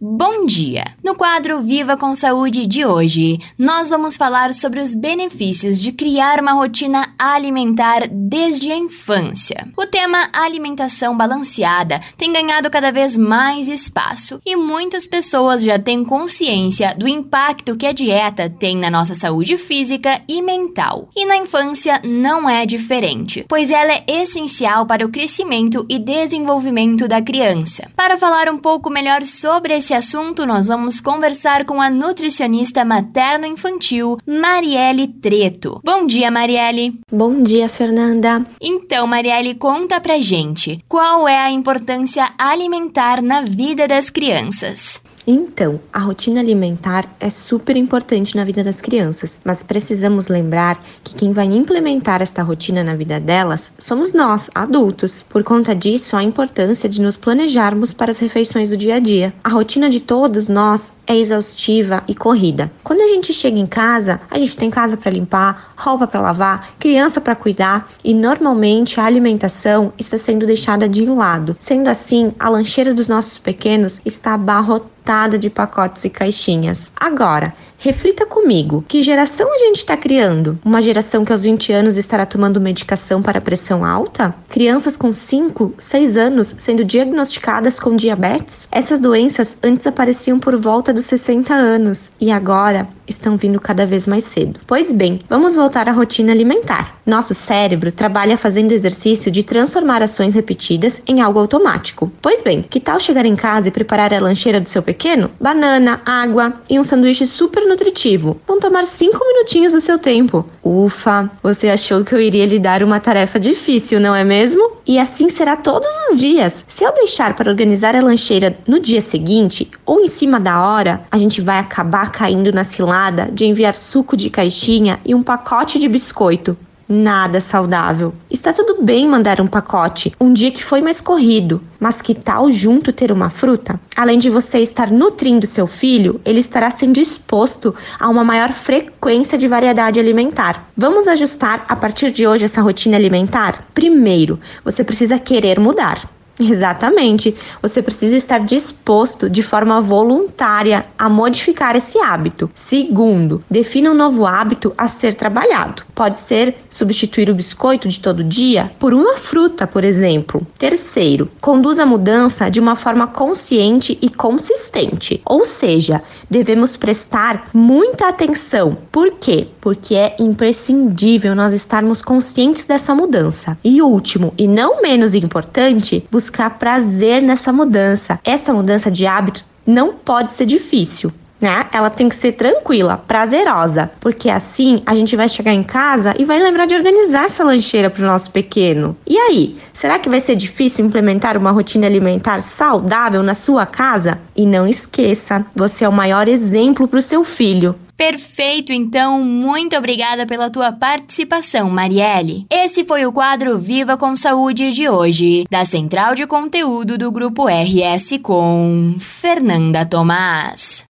Bom dia! No quadro Viva com Saúde de hoje, nós vamos falar sobre os benefícios de criar uma rotina alimentar desde a infância. O tema alimentação balanceada tem ganhado cada vez mais espaço e muitas pessoas já têm consciência do impacto que a dieta tem na nossa saúde física e mental. E na infância não é diferente, pois ela é essencial para o crescimento e desenvolvimento da criança. Para falar um pouco melhor sobre esse esse assunto, nós vamos conversar com a nutricionista materno-infantil Marielle Treto. Bom dia, Marielle. Bom dia, Fernanda. Então, Marielle, conta pra gente qual é a importância alimentar na vida das crianças. Então, a rotina alimentar é super importante na vida das crianças, mas precisamos lembrar que quem vai implementar esta rotina na vida delas somos nós, adultos. Por conta disso, a importância de nos planejarmos para as refeições do dia a dia. A rotina de todos nós é exaustiva e corrida. Quando a gente chega em casa, a gente tem casa para limpar, roupa para lavar, criança para cuidar e normalmente a alimentação está sendo deixada de lado. Sendo assim, a lancheira dos nossos pequenos está abarrotada de pacotes e caixinhas. Agora, reflita comigo: que geração a gente está criando? Uma geração que aos 20 anos estará tomando medicação para pressão alta? Crianças com 5, 6 anos sendo diagnosticadas com diabetes? Essas doenças antes apareciam por volta dos 60 anos e agora estão vindo cada vez mais cedo. Pois bem, vamos voltar à rotina alimentar. Nosso cérebro trabalha fazendo exercício de transformar ações repetidas em algo automático. Pois bem, que tal chegar em casa e preparar a lancheira do seu pequeno? Banana, água e um sanduíche super nutritivo. Vão tomar 5 minutinhos do seu tempo. Ufa, você achou que eu iria lhe dar uma tarefa difícil, não é mesmo? E assim será todos os dias. Se eu deixar para organizar a lancheira no dia seguinte ou em cima da hora, a gente vai acabar caindo na cilada de enviar suco de caixinha e um pacote de biscoito. Nada saudável. Está tudo bem mandar um pacote um dia que foi mais corrido, mas que tal junto ter uma fruta? Além de você estar nutrindo seu filho, ele estará sendo exposto a uma maior frequência de variedade alimentar. Vamos ajustar a partir de hoje essa rotina alimentar? Primeiro, você precisa querer mudar. Exatamente. Você precisa estar disposto de forma voluntária a modificar esse hábito. Segundo, defina um novo hábito a ser trabalhado. Pode ser substituir o biscoito de todo dia por uma fruta, por exemplo. Terceiro, conduza a mudança de uma forma consciente e consistente. Ou seja, devemos prestar muita atenção. Por quê? Porque é imprescindível nós estarmos conscientes dessa mudança. E último, e não menos importante, buscar buscar prazer nessa mudança. Essa mudança de hábito não pode ser difícil. Né? Ela tem que ser tranquila, prazerosa, porque assim a gente vai chegar em casa e vai lembrar de organizar essa lancheira para o nosso pequeno. E aí, será que vai ser difícil implementar uma rotina alimentar saudável na sua casa? E não esqueça, você é o maior exemplo para o seu filho. Perfeito, então, muito obrigada pela tua participação, Marielle. Esse foi o quadro Viva com Saúde de hoje, da Central de Conteúdo do Grupo RS com Fernanda Tomás.